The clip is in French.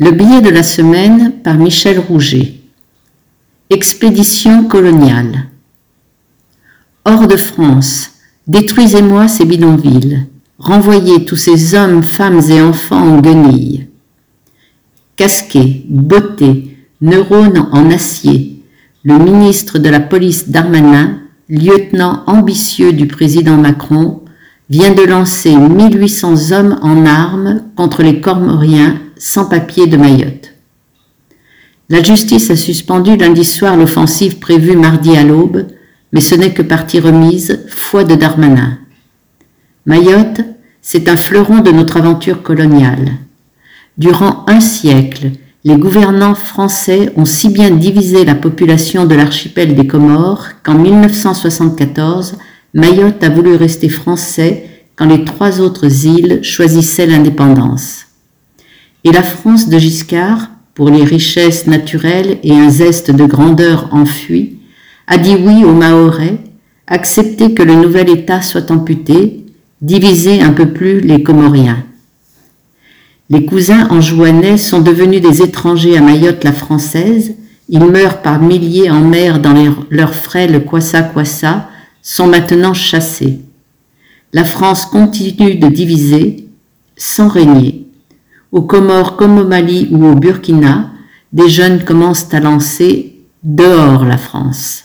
Le billet de la semaine par Michel Rouget. Expédition coloniale. Hors de France, détruisez-moi ces bidonvilles, renvoyez tous ces hommes, femmes et enfants en guenilles. Casqué, beauté, neurones en acier, le ministre de la police Darmanin, lieutenant ambitieux du président Macron, vient de lancer 1800 hommes en armes contre les Cormoriens sans papier de Mayotte. La justice a suspendu lundi soir l'offensive prévue mardi à l'aube, mais ce n'est que partie remise, foi de Darmanin. Mayotte, c'est un fleuron de notre aventure coloniale. Durant un siècle, les gouvernants français ont si bien divisé la population de l'archipel des Comores qu'en 1974, Mayotte a voulu rester français quand les trois autres îles choisissaient l'indépendance. Et la France de Giscard, pour les richesses naturelles et un zeste de grandeur enfui, a dit oui aux Mahorais, accepté que le nouvel État soit amputé, divisé un peu plus les Comoriens. Les cousins enjouanais sont devenus des étrangers à Mayotte la française, ils meurent par milliers en mer dans leurs frêles kwassa-kwassa, sont maintenant chassés. La France continue de diviser sans régner aux Comores comme au Mali ou au Burkina, des jeunes commencent à lancer Dehors la France.